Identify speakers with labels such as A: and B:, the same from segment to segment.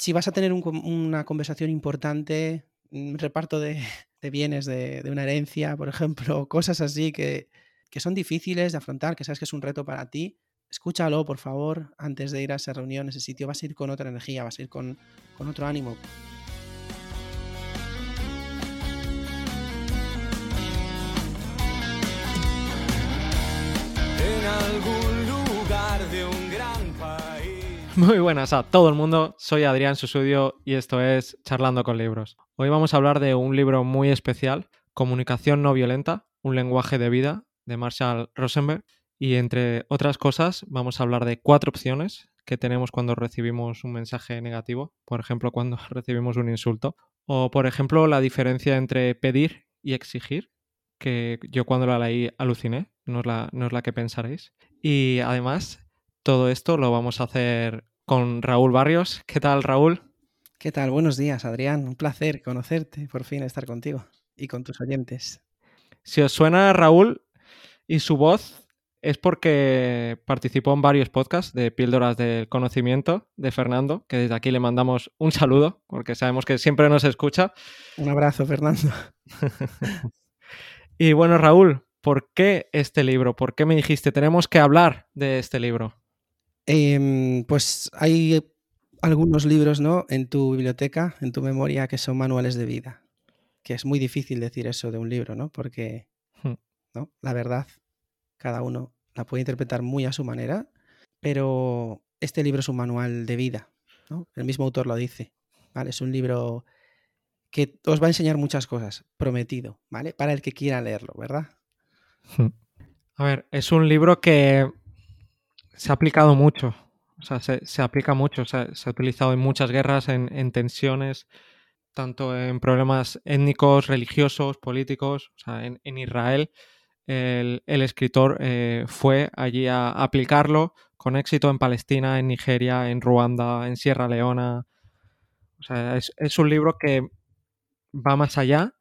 A: si vas a tener una conversación importante, un reparto de, bienes de, una herencia, por ejemplo, cosas así que, son difíciles de afrontar, que sabes que es un reto para ti, escúchalo, por favor, antes de ir a esa reunión, a ese sitio. Vas a ir con otra energía, vas a ir con, con otro ánimo.
B: Muy buenas a todo el mundo, soy Adrián Susudio y esto es Charlando con Libros. Hoy vamos a hablar de un libro muy especial, Comunicación no violenta, un lenguaje de vida, de Marshall Rosenberg. Y entre otras cosas, vamos a hablar de cuatro opciones que tenemos cuando recibimos un mensaje negativo, por ejemplo, cuando recibimos un insulto, o por ejemplo, la diferencia entre pedir y exigir, que yo cuando la leí aluciné, no es la, no es la que pensaréis. Y además, todo esto lo vamos a hacer con Raúl Barrios. ¿Qué tal, Raúl?
A: ¿Qué tal? Buenos días, Adrián. Un placer conocerte, por fin estar contigo y con tus oyentes.
B: Si os suena Raúl y su voz, es porque participó en varios podcasts de Píldoras del Conocimiento de Fernando, que desde aquí le mandamos un saludo, porque sabemos que siempre nos escucha.
A: Un abrazo, Fernando.
B: y bueno, Raúl, ¿por qué este libro? ¿Por qué me dijiste tenemos que hablar de este libro?
A: Em, pues hay algunos libros ¿no? en tu biblioteca, en tu memoria, que son manuales de vida. Que es muy difícil decir eso de un libro, ¿no? Porque hmm. ¿no? la verdad cada uno la puede interpretar muy a su manera, pero este libro es un manual de vida, ¿no? El mismo autor lo dice, ¿vale? Es un libro que os va a enseñar muchas cosas, prometido, ¿vale? Para el que quiera leerlo, ¿verdad?
B: Hmm. A ver, es un libro que se ha aplicado mucho, o sea, se, aplica mucho, se ha utilizado en muchas guerras, en, tensiones, tanto en problemas étnicos, religiosos, políticos, o sea, en Israel el, escritor eh, fue allí a aplicarlo con éxito en Palestina, en Nigeria, en Ruanda, en Sierra Leona. O sea, es, un libro que va más allá,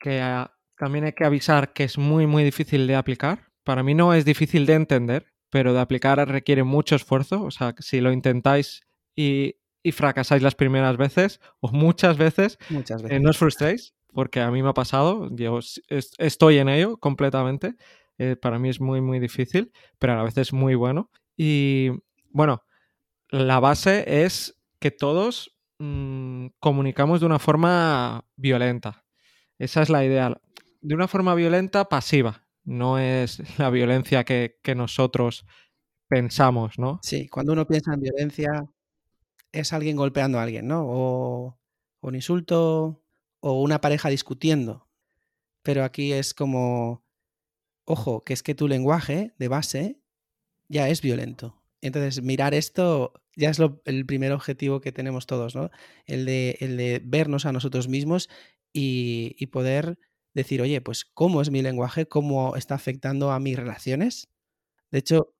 B: que ah, también hay que avisar que es muy, muy difícil de aplicar. Para mí no es difícil de entender, pero de aplicar requiere mucho esfuerzo. O sea, si lo intentáis y, fracasáis las primeras veces, o muchas veces,
A: muchas veces.
B: Eh, no os frustréis, porque a mí me ha pasado, yo estoy en ello completamente. Eh, para mí es muy, muy difícil, pero a la vez es muy bueno. Y bueno, la base es que todos mm, comunicamos de una forma violenta. Esa es la idea. De una forma violenta pasiva. No es la violencia que, nosotros pensamos, ¿no?
A: Sí, cuando uno piensa en violencia es alguien golpeando a alguien, ¿no? O un insulto, o una pareja discutiendo. Pero aquí es como, ojo, que es que tu lenguaje de base ya es violento. Entonces, mirar esto ya es el primer objetivo que tenemos todos, ¿no? El de, el de vernos a nosotros mismos y, poder decir, oye, pues, ¿cómo es mi lenguaje? ¿Cómo está afectando a mis relaciones? De hecho,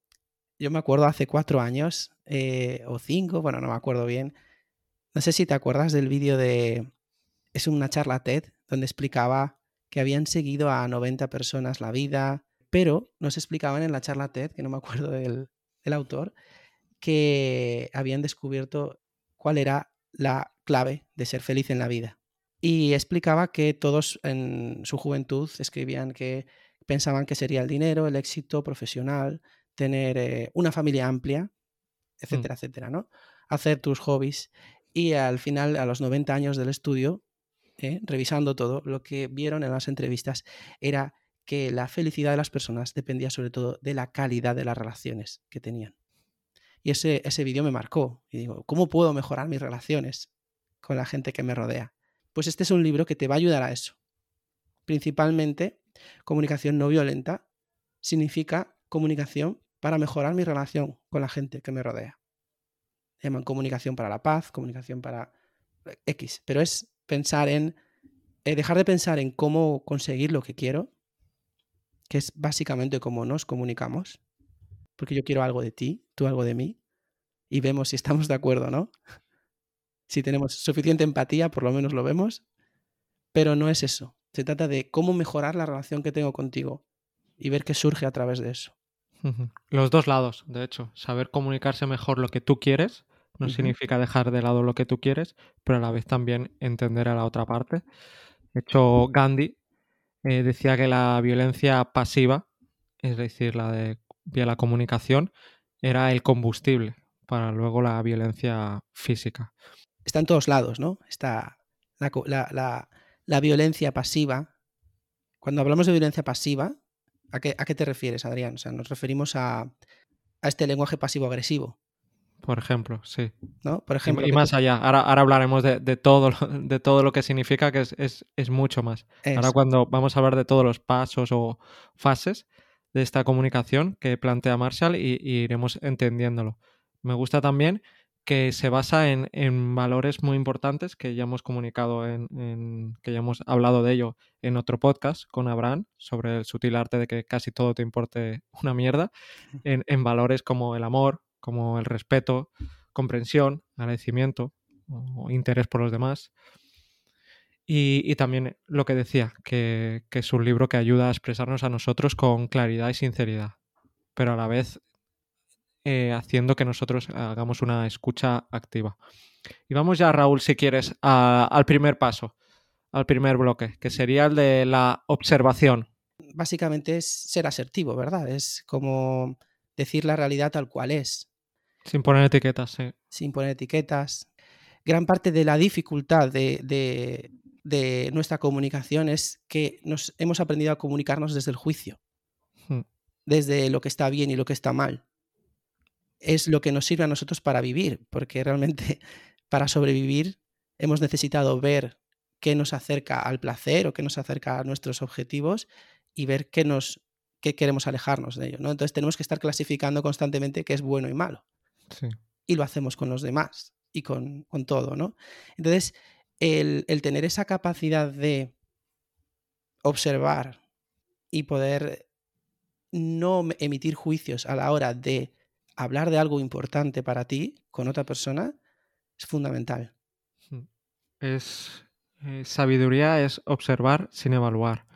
A: yo me acuerdo hace cuatro años eh, o cinco, bueno, no me acuerdo bien. No sé si te acuerdas del vídeo de es una charla TED donde explicaba que habían seguido a 90 personas la vida, pero nos explicaban en la charla TED, que no me acuerdo del, autor, que habían descubierto cuál era la clave de ser feliz en la vida. Y explicaba que todos en su juventud escribían que pensaban que sería el dinero, el éxito profesional, tener eh, una familia amplia, mm. etcétera, etcétera, ¿no? Hacer tus hobbies. Y al final, a los 90 años del estudio, ¿eh? revisando todo, lo que vieron en las entrevistas era que la felicidad de las personas dependía sobre todo de la calidad de las relaciones que tenían. Y ese, ese vídeo me marcó. Y digo, ¿cómo puedo mejorar mis relaciones con la gente que me rodea? Pues este es un libro que te va a ayudar a eso. Principalmente, comunicación no violenta significa comunicación para mejorar mi relación con la gente que me rodea. Llaman comunicación para la paz, comunicación para X, pero es pensar en, eh, dejar de pensar en cómo conseguir lo que quiero, que es básicamente cómo nos comunicamos, porque yo quiero algo de ti, tú algo de mí, y vemos si estamos de acuerdo, ¿no? Si tenemos suficiente empatía, por lo menos lo vemos, pero no es eso. Se trata de cómo mejorar la relación que tengo contigo y ver qué surge a través de eso.
B: Los dos lados, de hecho, saber comunicarse mejor lo que tú quieres No significa dejar de lado lo que tú quieres, pero a la vez también entender a la otra parte. De hecho, Gandhi eh, decía que la violencia pasiva, es decir, la de vía la comunicación, era el combustible para luego la violencia física.
A: Está en todos lados, ¿no? Está la, la- la- la violencia pasiva. Cuando hablamos de violencia pasiva, ¿a qué, a qué te refieres, Adrián? O sea, nos referimos a, a este lenguaje pasivo-agresivo,
B: Por ejemplo, sí.
A: ¿no? Por
B: Y,
A: ejemplo,
B: y más
A: tú-
B: allá. Ahora, ahora hablaremos de, de todo lo, de todo lo que significa, que es, es- es mucho más. Ahora cuando vamos a hablar de todos los pasos o fases de esta comunicación que plantea Marshall y, y iremos entendiéndolo. Me gusta también que se basa en, en valores muy importantes que ya hemos comunicado, en, que ya hemos hablado de ello en otro podcast con Abraham sobre el sutil arte de que casi todo te importe una mierda, en, en valores como el amor, como el respeto, comprensión, agradecimiento o interés por los demás. Y, y también lo que decía, que, que es un libro que ayuda a expresarnos a nosotros con claridad y sinceridad, pero a la vez eh, haciendo que nosotros hagamos una escucha activa. Y vamos ya, Raúl, si quieres, a- al primer paso, al primer bloque, que sería el de la observación.
A: Básicamente es ser asertivo, ¿verdad? Es como decir la realidad tal cual es,
B: Sin poner etiquetas, sí.
A: sin poner etiquetas. Gran parte de la dificultad de, de- de nuestra comunicación es que nos hemos aprendido a comunicarnos desde el juicio,
B: Mm,
A: desde lo que está bien y lo que está mal. Es lo que nos sirve a nosotros para vivir, porque realmente para sobrevivir hemos necesitado ver qué nos acerca al placer o qué nos acerca a nuestros objetivos y ver qué nos qué queremos alejarnos de ello, ¿no? Entonces tenemos que estar clasificando constantemente qué es bueno y malo
B: Sí.
A: y lo hacemos con los demás y con, con todo, ¿no? Entonces, el, el tener esa capacidad de observar y poder no emitir juicios a la hora de hablar de algo importante para ti con otra persona es fundamental.
B: Mm. Es eh, sabiduría es observar sin evaluar.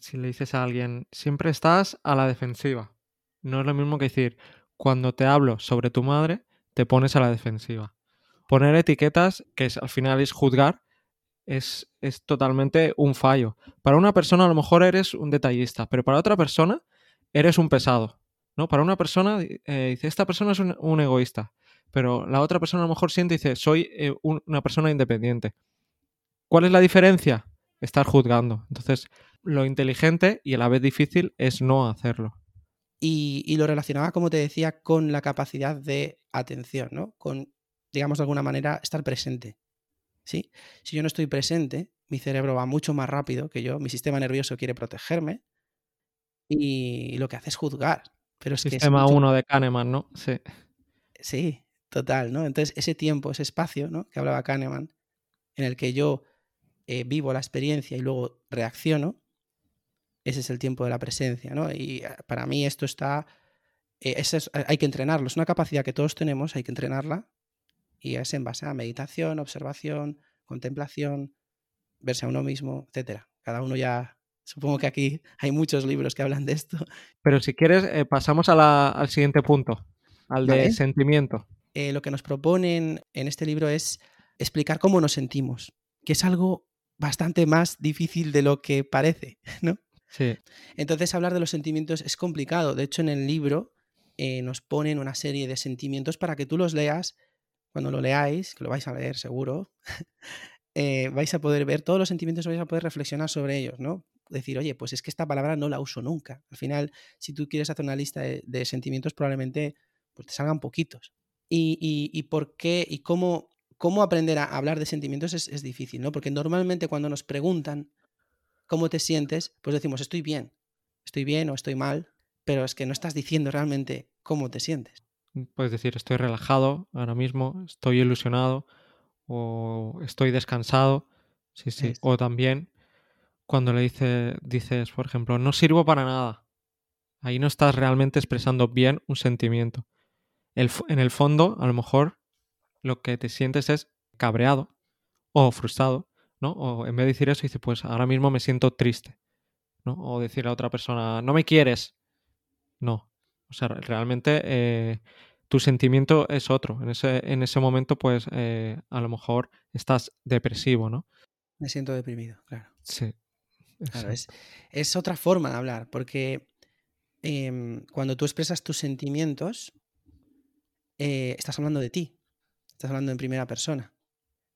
B: Si le dices a alguien, siempre estás a la defensiva. No es lo mismo que decir, cuando te hablo sobre tu madre, te pones a la defensiva. Poner etiquetas, que al final es juzgar, es, es totalmente un fallo. Para una persona a lo mejor eres un detallista, pero para otra persona eres un pesado. ¿No? Para una persona eh, dice, esta persona es un, egoísta, pero la otra persona a lo mejor siente y dice, soy eh, un- una persona independiente. ¿Cuál es la diferencia? Estar juzgando. Entonces, lo inteligente y a la vez difícil es no hacerlo.
A: Y, y lo relacionaba, como te decía, con la capacidad de atención, ¿no? Con, digamos de alguna manera, estar presente. ¿sí? Si yo no estoy presente, mi cerebro va mucho más rápido que yo, mi sistema nervioso quiere protegerme y lo que hace es juzgar. Pero es
B: Sistema
A: mucho-
B: 1 de Kahneman, ¿no? Sí.
A: Sí, total, ¿no? Entonces, ese tiempo, ese espacio, ¿no? Que hablaba Kahneman, en el que yo eh, vivo la experiencia y luego reacciono, ese es el tiempo de la presencia, ¿no? Y eh, para mí esto está, eh, es- hay que entrenarlo, es una capacidad que todos tenemos, hay que entrenarla y es en base a meditación, observación, contemplación, verse a uno mismo, etcétera. Cada uno ya, supongo que aquí hay muchos libros que hablan de esto.
B: Pero si quieres, eh, pasamos a la- al siguiente punto, al de
A: Vale.
B: sentimiento.
A: eh, lo que nos proponen en este libro es explicar cómo nos sentimos, que es algo bastante más difícil de lo que parece, ¿no?
B: Sí.
A: Entonces hablar de los sentimientos es complicado. De hecho, en el libro eh, nos ponen una serie de sentimientos para que tú los leas. Cuando lo leáis, que lo vais a leer seguro, eh, vais a poder ver todos los sentimientos, vais a poder reflexionar sobre ellos, ¿no? Decir, oye, pues es que esta palabra no la uso nunca. Al final, si tú quieres hacer una lista de, de sentimientos, probablemente pues, te salgan poquitos. Y, y- y por qué y cómo, cómo aprender a hablar de sentimientos es, es difícil, ¿no? Porque normalmente cuando nos preguntan cómo te sientes, pues decimos, estoy bien, estoy bien o estoy mal, pero es que no estás diciendo realmente cómo te sientes.
B: Puedes decir, estoy relajado ahora mismo, estoy ilusionado o estoy descansado. Sí, sí.
A: Es-
B: O también cuando le dice, dices, por ejemplo, no sirvo para nada. Ahí no estás realmente expresando bien un sentimiento. El en el fondo, a lo mejor, lo que te sientes es cabreado o frustrado, ¿no? O en vez de decir eso, dice, pues ahora mismo me siento triste, ¿no? O decir a otra persona, no me quieres. No. O sea, re- realmente eh, tu sentimiento es otro. En ese, en ese momento, pues eh, a lo mejor estás depresivo, ¿no?
A: Me siento deprimido, claro.
B: Sí.
A: Claro, es, otra forma de hablar, porque em, cuando tú expresas tus sentimientos, eh, estás hablando de ti, estás hablando en primera persona,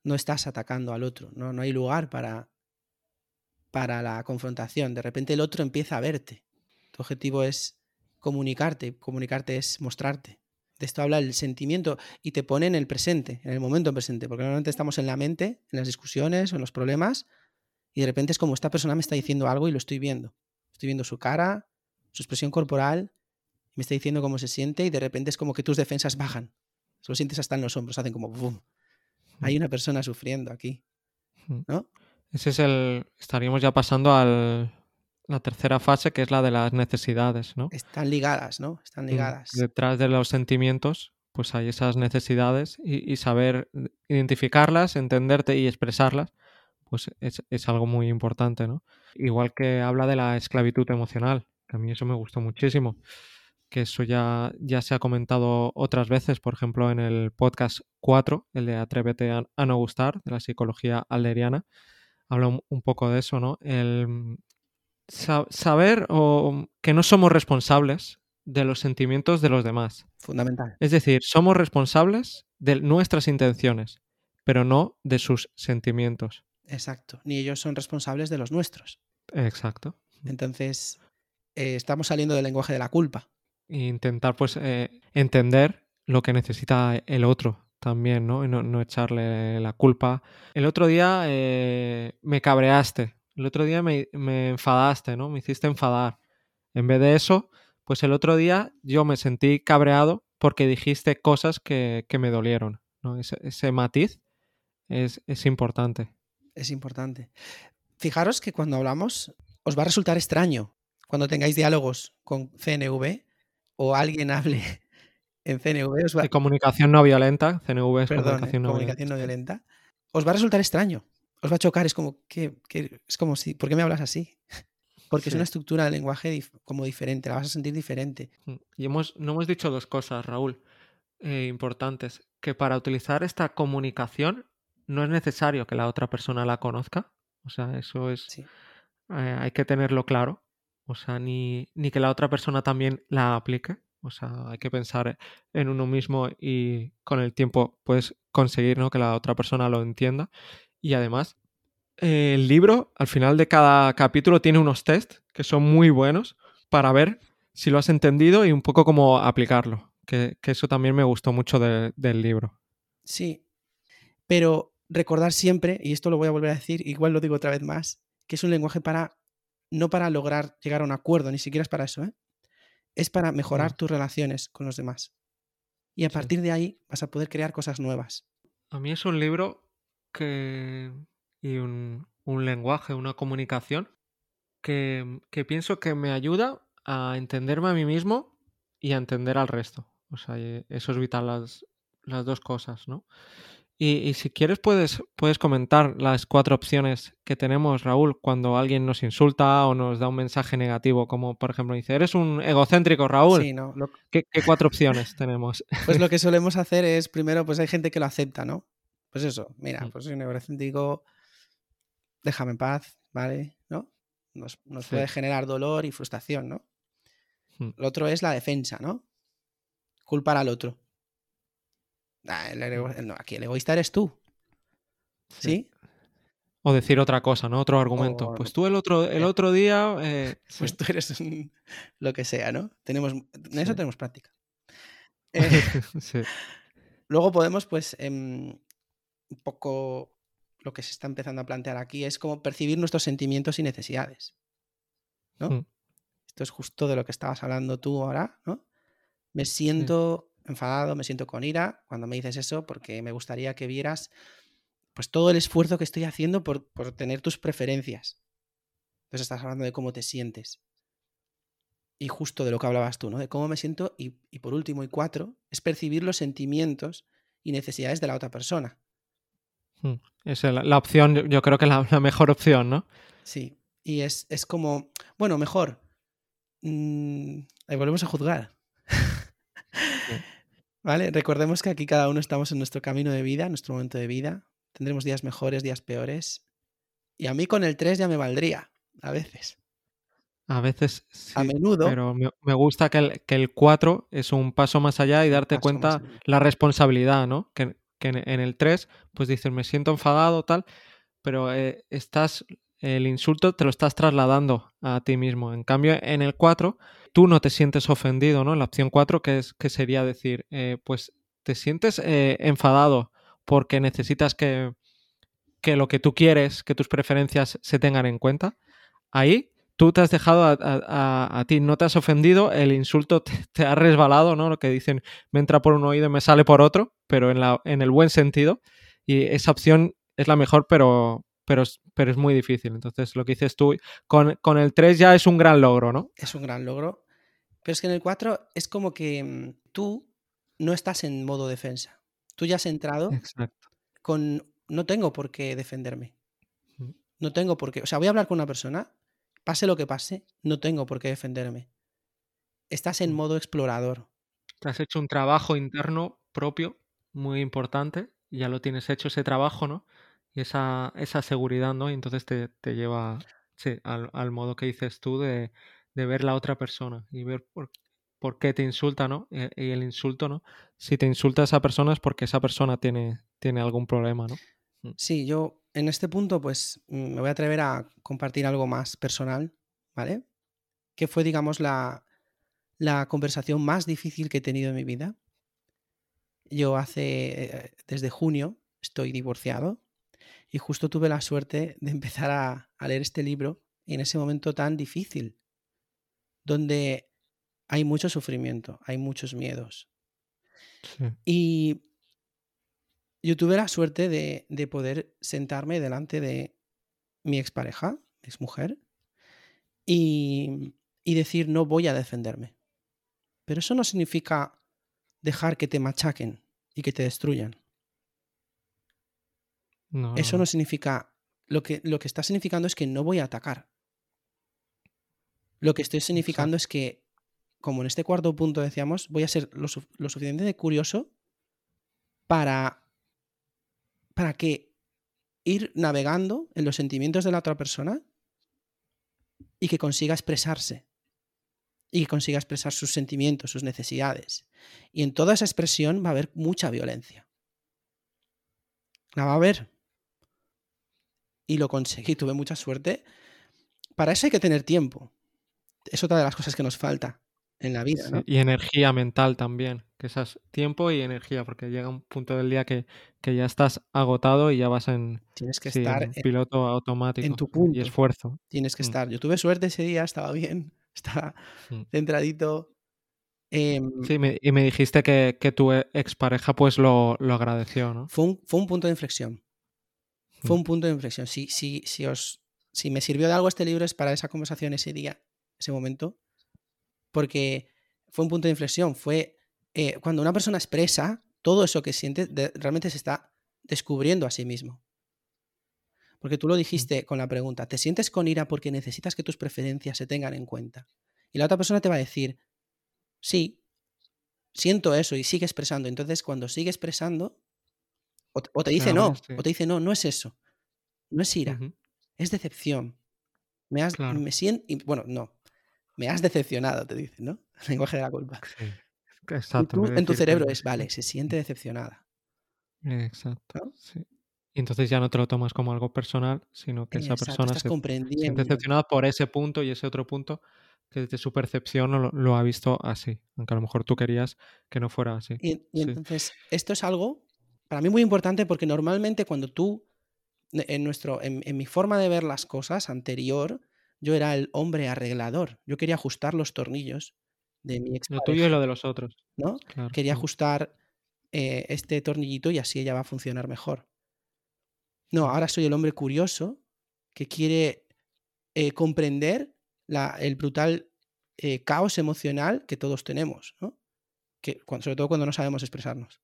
A: no estás atacando al otro, no, no hay lugar para, para la confrontación. De repente el otro empieza a verte. Tu objetivo es comunicarte, comunicarte es mostrarte. De esto habla el sentimiento y te pone en el presente, en el momento presente, porque normalmente estamos en la mente, en las discusiones o en los problemas, y de repente es como esta persona me está diciendo algo y lo estoy viendo. Estoy viendo su cara, su expresión corporal, me está diciendo cómo se siente y de repente es como que tus defensas bajan. Lo sientes hasta en los hombros, hacen como ¡bum! Hay una persona sufriendo aquí,
B: Mm.
A: ¿no?
B: Ese es el. Estaríamos ya pasando a la tercera fase, que es la de las necesidades, ¿no?
A: Están ligadas, ¿no? Están
B: Mm,
A: ligadas.
B: Detrás de los sentimientos, pues hay esas necesidades y, y saber identificarlas, entenderte y expresarlas, pues es, es algo muy importante, ¿no? Igual que habla de la esclavitud emocional, que a mí eso me gustó muchísimo, que eso ya, ya se ha comentado otras veces, por ejemplo, en el podcast 4, el de Atrévete a, a no gustar, de la psicología alderiana, habla un, un poco de eso, ¿no? El sa- saber o, que no somos responsables de los sentimientos de los demás.
A: Fundamental.
B: Es decir, somos responsables de nuestras intenciones, pero no de sus sentimientos.
A: Exacto. Ni ellos son responsables de los nuestros.
B: Exacto.
A: Entonces, eh, estamos saliendo del lenguaje de la culpa.
B: Intentar, pues, eh, entender lo que necesita el otro también, ¿no? Y no, no echarle la culpa. El otro día eh, me cabreaste, el otro día me, me enfadaste, ¿no? Me hiciste enfadar. En vez de eso, pues el otro día yo me sentí cabreado porque dijiste cosas que, que me dolieron, ¿no? Ese, ese matiz es, es importante.
A: Es importante. Fijaros que cuando hablamos os va a resultar extraño cuando tengáis diálogos con CNV o alguien hable en CNV. Os va,
B: De comunicación no violenta, CNV es
A: perdón,
B: comunicación no
A: comunicación no
B: violenta.
A: violenta. Os va a resultar extraño. Os va a chocar. Es como, que es como si, ¿por qué me hablas así? Porque es una estructura de lenguaje dif- como diferente, la vas a sentir diferente.
B: Mm. Y hemos, no hemos dicho dos cosas, Raúl, eh, importantes. Que para utilizar esta comunicación no es necesario que la otra persona la conozca. O sea, eso es.
A: Sí.
B: eh, hay que tenerlo claro. O sea, ni, ni que la otra persona también la aplique. O sea, hay que pensar en uno mismo y con el tiempo puedes conseguir ¿no? que la otra persona lo entienda. Y además, eh, el libro, al final de cada capítulo, tiene unos test que son muy buenos para ver si lo has entendido y un poco cómo aplicarlo. Que, que eso también me gustó mucho de- del libro.
A: Sí, pero recordar siempre, y esto lo voy a volver a decir, igual lo digo otra vez más, que es un lenguaje para, no para lograr llegar a un acuerdo, ni siquiera es para eso, ¿eh? es para mejorar tus relaciones con los demás. Y a
B: Sí.
A: partir de ahí vas a poder crear cosas nuevas.
B: A mí es un libro que. y un, un lenguaje, una comunicación que, que pienso que me ayuda a entenderme a mí mismo y a entender al resto. O sea, eso es vital, las, las dos cosas, ¿no? Y, y si quieres puedes, puedes comentar las cuatro opciones que tenemos, Raúl, cuando alguien nos insulta o nos da un mensaje negativo, como por ejemplo dice, eres un egocéntrico, Raúl.
A: Sí, ¿no?
B: ¿Qué, qué cuatro opciones tenemos?
A: pues lo que solemos hacer es, primero, pues hay gente que lo acepta, ¿no? Pues eso, mira,
B: Mm.
A: pues soy un egocéntrico, déjame en paz, ¿vale? ¿No? Nos, nos
B: Sí.
A: puede generar dolor y frustración, ¿no?
B: Mm.
A: Lo otro es la defensa, ¿no? Culpar al otro. Ah, el no, aquí el egoísta eres tú, ¿sí?
B: O decir otra cosa, ¿no? Otro argumento.
A: O-
B: Pues tú el otro, el
A: Ya.
B: otro día. eh,
A: Pues tú eres un- lo que sea, ¿no? Tenemos, en eso tenemos práctica. Eh,
B: Sí.
A: luego podemos, pues, em, un poco lo que se está empezando a plantear aquí es como percibir nuestros sentimientos y necesidades. ¿no?
B: Mm.
A: Esto es justo de lo que estabas hablando tú ahora, ¿no? Me siento enfadado, me siento con ira cuando me dices eso, porque me gustaría que vieras pues todo el esfuerzo que estoy haciendo por, por tener tus preferencias. Entonces estás hablando de cómo te sientes. Y justo de lo que hablabas tú, ¿no? De cómo me siento. Y, y por último, y cuatro, es percibir los sentimientos y necesidades de la otra persona.
B: Mm. Esa es la, la opción, yo- creo que la, la mejor opción, ¿no?
A: Sí. Y es, es como, bueno, mejor. mm, ahí volvemos a juzgar. ¿Vale? Recordemos que aquí cada uno estamos en nuestro camino de vida, en nuestro momento de vida. Tendremos días mejores, días peores. Y a mí con el 3 ya me valdría, a veces.
B: A veces sí,
A: A menudo.
B: pero me, gusta que el, que el 4 es un paso más allá y darte cuenta la responsabilidad, ¿no? Que, que en, en el 3, pues dices, me siento enfadado, tal, pero eh, estás, el insulto te lo estás trasladando a ti mismo. En cambio, en el 4, tú no te sientes ofendido, ¿no? La opción 4, que, es, que sería decir, eh, pues te sientes eh, enfadado porque necesitas que, que lo que tú quieres, que tus preferencias se tengan en cuenta. Ahí tú te has dejado a, a- a- ti, no te has ofendido, el insulto te, ha resbalado, ¿no? Lo que dicen, me entra por un oído y me sale por otro, pero en, la, en el buen sentido. Y esa opción es la mejor, pero, pero, es- pero es muy difícil. Entonces, lo que dices tú, con, con el 3 ya es un gran logro, ¿no?
A: Es un gran logro. Pero es que en el 4 es como que mm, tú no estás en modo defensa. Tú ya has entrado
B: Exacto.
A: con no tengo por qué defenderme.
B: Mm.
A: No tengo por qué. O sea, voy a hablar con una persona, pase lo que pase, no tengo por qué defenderme. Estás en
B: Mm.
A: modo explorador.
B: Te has hecho un trabajo interno propio muy importante ya lo tienes hecho ese trabajo, ¿no? Y esa, esa seguridad, ¿no? Y entonces te, te lleva sí, al, al modo que dices tú de, de ver la otra persona y ver por, por qué te insulta, ¿no? Y, y el insulto, ¿no? Si te insulta a esa persona es porque esa persona tiene, tiene algún problema, ¿no?
A: Sí, yo en este punto pues mm, me voy a atrever a compartir algo más personal, ¿vale? Que fue, digamos, la, la conversación más difícil que he tenido en mi vida. Yo hace, eh, desde junio, estoy divorciado y justo tuve la suerte de empezar a, a leer este libro en ese momento tan difícil, donde hay mucho sufrimiento, hay muchos miedos.
B: Sí.
A: Y yo tuve la suerte de, de poder sentarme delante de mi expareja, exmujer, y, y decir no voy a defenderme. Pero eso no significa dejar que te machaquen y que te destruyan.
B: No,
A: Eso
B: no.
A: significa. Lo que, lo que está significando es que no voy a atacar. Lo que estoy significando es que, como en este cuarto punto decíamos, voy a ser lo, su- lo suficientemente curioso para, para que ir navegando en los sentimientos de la otra persona y que consiga expresarse. Y que consiga expresar sus sentimientos, sus necesidades. Y en toda esa expresión va a haber mucha violencia. La va a haber. Y lo conseguí, tuve mucha suerte. Para eso hay que tener tiempo. Es otra de las cosas que nos falta en la vida.
B: Y energía mental también, que esas tiempo y energía, porque llega un punto del día que, que ya estás agotado y ya vas en,
A: Tienes que
B: sí,
A: estar
B: en
A: en,
B: piloto automático
A: en tu
B: y
A: punto.
B: esfuerzo.
A: Tienes que
B: Mm,
A: estar. Yo tuve suerte ese día, estaba bien, estaba
B: mm.
A: centradito. Em,
B: Sí, me- y me dijiste que, que tu e- expareja pues lo, lo agradeció, ¿no?
A: fue, un, fue un punto de inflexión. Fue
B: Mm.
A: un punto de inflexión. Si, si, si, os, si me sirvió de algo este libro es para esa conversación ese día, ese momento, porque fue un punto de inflexión. Fue eh, cuando una persona expresa todo eso que siente, de- realmente se está descubriendo a sí mismo. Porque tú lo dijiste con la pregunta, ¿te sientes con ira porque necesitas que tus preferencias se tengan en cuenta? Y la otra persona te va a decir, sí, siento eso y sigue expresando. Entonces, cuando sigue expresando, o, te- o te
B: Se
A: dice
B: abre,
A: no,
B: sí.
A: o te dice no, no es eso, no es ira, es decepción. Me has,
B: Claro.
A: me siento, bueno, no, me has decepcionado, te dice, ¿no? El lenguaje de la culpa.
B: Sí. Exacto.
A: tú en tu cerebro
B: que-
A: es, vale, se siente decepcionada.
B: Exacto.
A: ¿no?
B: sí. Y entonces ya no te lo tomas como algo personal, sino que esa persona se siente decepcionada por ese punto y ese otro punto que desde su percepción lo, lo ha visto así, aunque a lo mejor tú querías que no fuera así.
A: Y, y
B: Sí.
A: entonces, esto es algo para mí muy importante porque normalmente cuando tú, en, nuestro, en, en mi forma de ver las cosas anterior, yo era el hombre arreglador. Yo quería ajustar los tornillos de mi ex.
B: Lo tuyo y lo de los otros.
A: ¿no?
B: Claro.
A: Quería ajustar eh, este tornillito y así ella va a funcionar mejor. No, ahora soy el hombre curioso que quiere eh, comprender la- el brutal eh, caos emocional que todos tenemos, ¿no? Que, cuando- sobre todo cuando no sabemos expresarnos.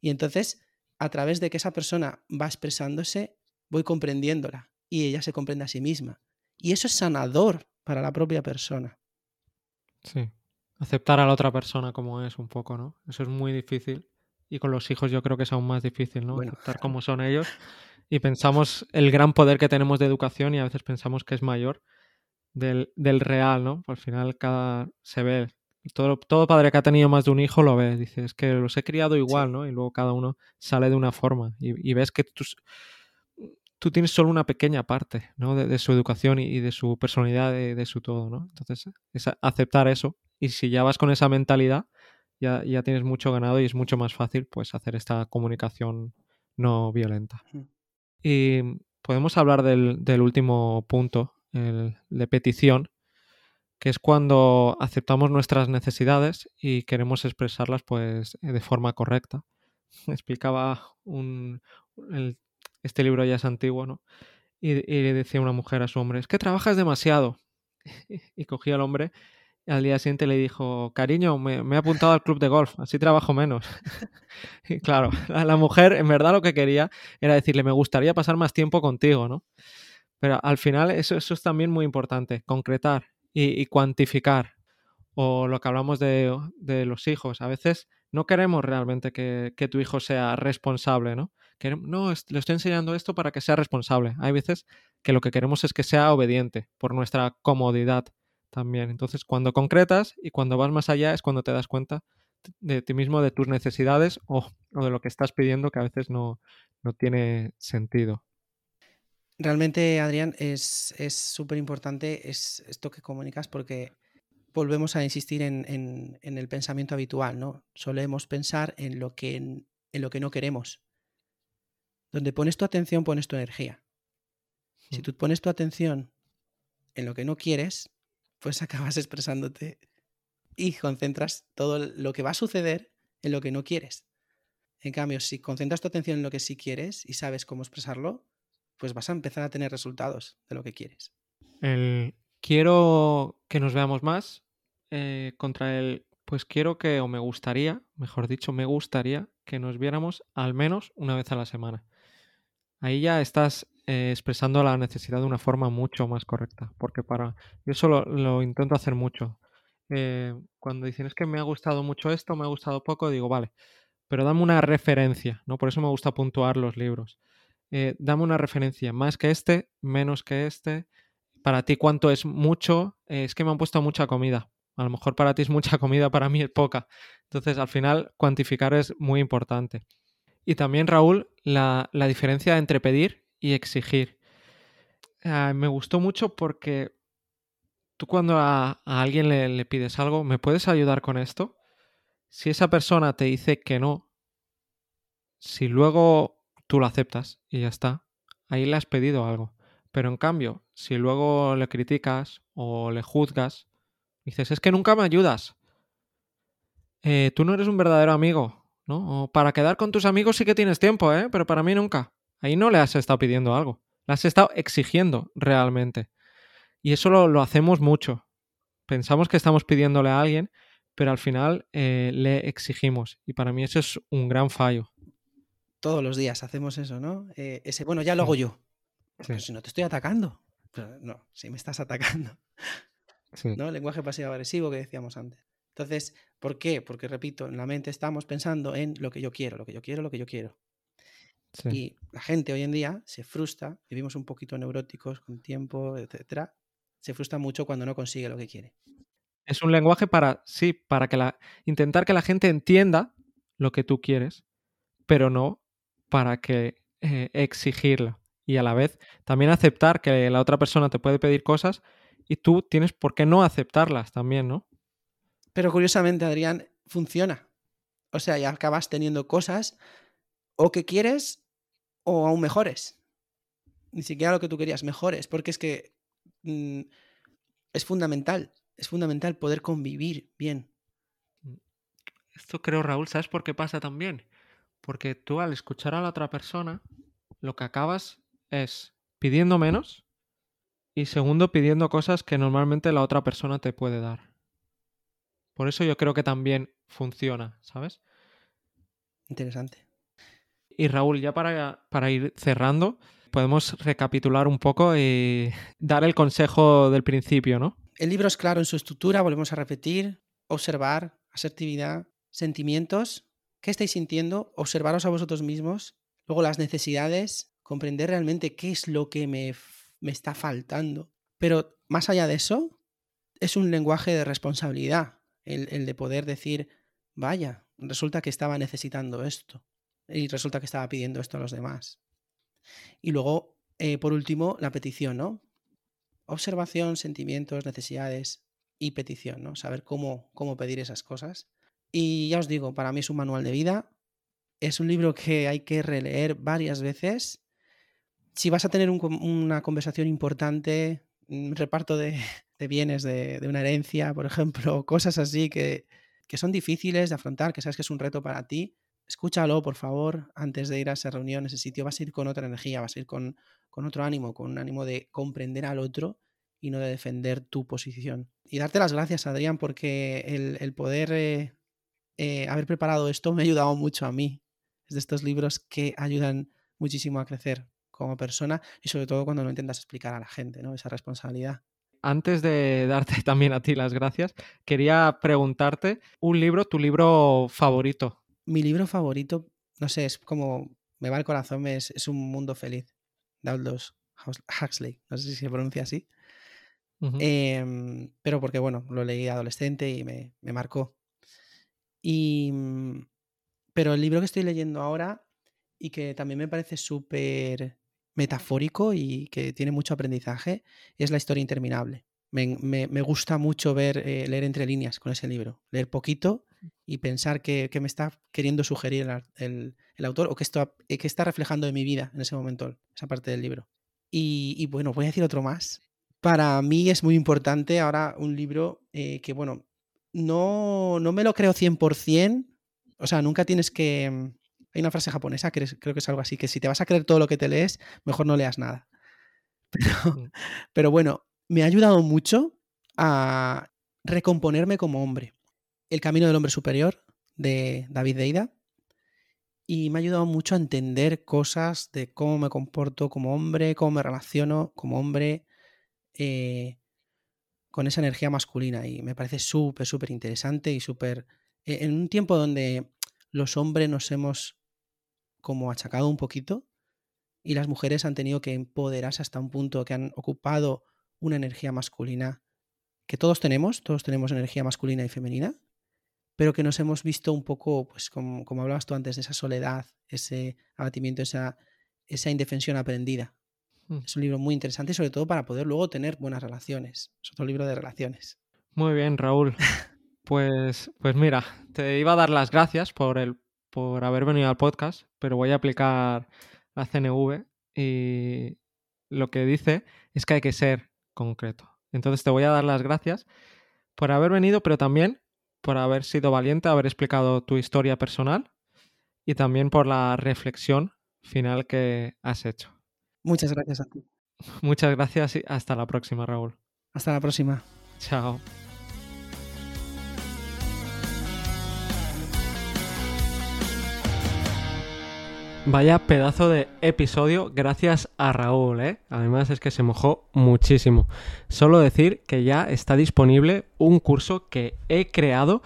A: Y entonces, a través de que esa persona va expresándose, voy comprendiéndola y ella se comprende a sí misma. Y eso es sanador para la propia persona.
B: Sí. Aceptar a la otra persona como es un poco, ¿no? Eso es muy difícil. Y con los hijos yo creo que es aún más difícil, ¿no?
A: Bueno.
B: Aceptar como son ellos. Y pensamos el gran poder que tenemos de educación y a veces pensamos que es mayor del, del real, ¿no? Al final cada se ve. Todo, todo padre que ha tenido más de un hijo lo ve. Dice, es que los he criado igual,
A: Sí.
B: ¿no? Y luego cada uno sale de una forma. Y, y ves que tus, tú tienes solo una pequeña parte, ¿no? De, de su educación y, y de su personalidad, de, de su todo, ¿no? Entonces, es aceptar eso. Y si ya vas con esa mentalidad, ya, ya tienes mucho ganado y es mucho más fácil, pues, hacer esta comunicación no violenta. Y podemos hablar del, del último punto, el de petición, que es cuando aceptamos nuestras necesidades y queremos expresarlas pues de forma correcta. Explicaba un, el- este libro ya es antiguo, ¿no? Y, le decía una mujer a su hombre, es que trabajas demasiado. Y cogía al hombre y al día siguiente le dijo, cariño, me, he apuntado al club de golf, así trabajo menos. Y claro, la, la mujer en verdad lo que quería era decirle, me gustaría pasar más tiempo contigo, ¿no? Pero al final eso, es también muy importante, concretar y, cuantificar. O lo que hablamos de, de los hijos. A veces no queremos realmente que, que tu hijo sea responsable, ¿no? No, le estoy enseñando esto para que sea responsable. Hay veces que lo que queremos es que sea obediente por nuestra comodidad también. Entonces, cuando concretas y cuando vas más allá es cuando te das cuenta de ti mismo, de tus necesidades o, o de lo que estás pidiendo que a veces no, no tiene sentido.
A: Realmente, Adrián, es súper importante es esto que comunicas porque volvemos a insistir en, en- en el pensamiento habitual, ¿no? Solemos pensar en lo que, en lo que no queremos. Donde pones tu atención, pones tu energía. Si
B: Mm.
A: tú pones tu atención en lo que no quieres, pues acabas expresándote y concentras todo lo que va a suceder en lo que no quieres. En cambio, si concentras tu atención en lo que sí quieres y sabes cómo expresarlo, pues vas a empezar a tener resultados de lo que quieres.
B: El quiero que nos veamos más eh, contra el pues quiero que, o me gustaría, mejor dicho, me gustaría que nos viéramos al menos una vez a la semana. Ahí ya estás eh, expresando la necesidad de una forma mucho más correcta, porque para yo eso lo, intento hacer mucho. Eh, cuando dicen es que me ha gustado mucho esto, me ha gustado poco, digo, vale, pero dame una referencia, ¿no? Por eso me gusta puntuar los libros. Eh, dame una referencia, más que este, menos que este. Para ti, ¿cuánto es mucho? Es que me han puesto mucha comida. A lo mejor para ti es mucha comida, para mí es poca. Entonces, al final, cuantificar es muy importante. Y también, Raúl, la, la diferencia entre pedir y exigir. Eh, me gustó mucho porque tú cuando a, alguien le, le pides algo, ¿me puedes ayudar con esto? Si esa persona te dice que no, si luego tú lo aceptas y ya está, ahí le has pedido algo. Pero en cambio, si luego le criticas o le juzgas, dices, es que nunca me ayudas. Eh, tú no eres un verdadero amigo, ¿no? O para quedar con tus amigos sí que tienes tiempo, ¿eh? Pero para mí nunca. Ahí no le has estado pidiendo algo. Le has estado exigiendo realmente. Y eso lo, lo hacemos mucho. Pensamos que estamos pidiéndole a alguien, pero al final eh, le exigimos. Y para mí eso es un gran fallo.
A: Todos los días hacemos eso, ¿no? Eh, ese, bueno, ya lo hago yo.
B: Sí,
A: Pero si no te estoy atacando. Pero no, si me estás atacando.
B: sí.
A: ¿no? El lenguaje pasivo-agresivo que decíamos antes. Entonces, ¿por qué? Porque, repito, en la mente estamos pensando en lo que yo quiero, lo que yo quiero, lo que yo quiero.
B: sí.
A: Y la gente hoy en día se frustra, vivimos un poquito neuróticos con tiempo, etcétera. Se frustra mucho cuando no consigue lo que quiere.
B: Es un lenguaje para, sí, para que la, intentar que la gente entienda lo que tú quieres, pero no para que eh, exigirlo. Y a la vez también aceptar que la otra persona te puede pedir cosas y tú tienes por qué no aceptarlas también, ¿no?
A: Pero curiosamente, Adrián, funciona. O sea, ya acabas teniendo cosas o que quieres o aún mejores. Ni siquiera lo que tú querías, mejores. Porque es que mm, es fundamental. Es fundamental poder convivir bien.
B: Esto creo, Raúl, ¿sabes por qué pasa también? Porque tú al escuchar a la otra persona, lo que acabas es pidiendo menos y segundo, pidiendo cosas que normalmente la otra persona te puede dar. Por eso yo creo que también funciona, ¿sabes?
A: Interesante.
B: Y Raúl, ya para, para ir cerrando, podemos recapitular un poco y dar el consejo del principio, ¿no?
A: El libro es claro en su estructura, volvemos a repetir. observar, asertividad, sentimientos, qué estáis sintiendo, observaros a vosotros mismos, luego las necesidades, comprender realmente qué es lo que me, me está faltando. Pero más allá de eso, es un lenguaje de responsabilidad, el, de poder decir, vaya, resulta que estaba necesitando esto y resulta que estaba pidiendo esto a los demás. Y luego, eh, por último, la petición, ¿no? Observación, sentimientos, necesidades y petición, ¿no? Saber cómo, cómo pedir esas cosas. Y ya os digo, para mí es un manual de vida. Es un libro que hay que releer varias veces. Si vas a tener un una conversación importante, un reparto de, de bienes de, de, una herencia, por ejemplo, cosas así que, que son difíciles de afrontar, que sabes que es un reto para ti, escúchalo, por favor, antes de ir a esa reunión, a ese sitio. Vas a ir con otra energía, vas a ir con, con otro ánimo, con un ánimo de comprender al otro y no de defender tu posición. Y darte las gracias, Adrián, porque el, el poder eh, eh, haber preparado esto me ha ayudado mucho a mí. Es de estos libros que ayudan muchísimo a crecer como persona y sobre todo cuando lo intentas explicar a la gente, ¿no? Esa responsabilidad.
B: Antes de darte también a ti las gracias, quería preguntarte un libro, tu libro favorito
A: mi libro favorito, no sé, es como me va el corazón, es, es Un Mundo Feliz, de Aldous Huxley, no sé si se pronuncia así. Uh -huh. eh, pero porque, bueno, lo leí adolescente y me, me marcó. Y, pero el libro que estoy leyendo ahora y que también me parece súper metafórico y que tiene mucho aprendizaje es La historia interminable. Me, me, me gusta mucho ver, eh, leer entre líneas con ese libro, leer poquito y pensar que me está queriendo sugerir el, el, el autor o que, esto, que está reflejando en mi vida en ese momento, esa parte del libro. Y, y, bueno, voy a decir otro más. Para mí es muy importante ahora un libro eh, que, bueno, no, no me lo creo 100%, o sea, nunca tienes que... Hay una frase japonesa que creo que es algo así, que si te vas a creer todo lo que te lees, mejor no leas nada. Pero, mm. pero bueno, me ha ayudado mucho a recomponerme como hombre. El camino del hombre superior de David Deida y me ha ayudado mucho a entender cosas de cómo me comporto como hombre, cómo me relaciono como hombre eh, con esa energía masculina y me parece súper, súper interesante y súper... Eh, en un tiempo donde los hombres nos hemos como achacado un poquito y las mujeres han tenido que empoderarse hasta un punto que han ocupado una energía masculina que todos tenemos, todos tenemos energía masculina y femenina, pero que nos hemos visto un poco, pues como, como hablabas tú antes, de esa soledad, ese abatimiento, esa, esa indefensión aprendida. Mm. Es un libro muy interesante, sobre todo para poder luego tener buenas relaciones. Es otro libro de relaciones.
B: Muy bien, Raúl. Pues, pues mira, te iba a dar las gracias por, el, por haber venido al podcast, pero voy a aplicar la CNV y lo que dice es que hay que ser concreto. Entonces te voy a dar las gracias por haber venido, pero también por haber sido valiente, haber explicado tu historia personal y también por la reflexión final que has hecho.
A: Muchas gracias a ti.
B: Muchas gracias y hasta la próxima, Raúl.
A: Hasta la próxima.
B: Chao. Vaya pedazo de episodio, gracias a Raúl, ¿eh? Además es que se mojó muchísimo. Solo decir que ya está disponible un curso que he creado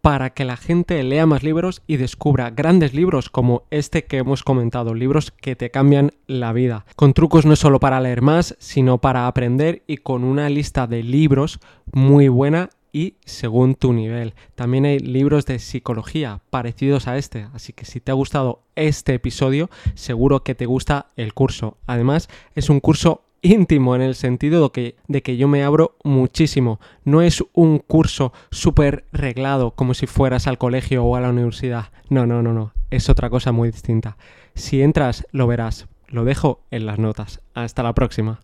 B: para que la gente lea más libros y descubra grandes libros como este que hemos comentado, libros que te cambian la vida. Con trucos no solo para leer más, sino para aprender y con una lista de libros muy buena y según tu nivel. También hay libros de psicología parecidos a este, así que si te ha gustado este episodio, seguro que te gusta el curso. Además, es un curso íntimo en el sentido de que, de que yo me abro muchísimo. No es un curso súper reglado como si fueras al colegio o a la universidad. No, no, no, no. Es otra cosa muy distinta. Si entras, lo verás. Lo dejo en las notas. Hasta la próxima.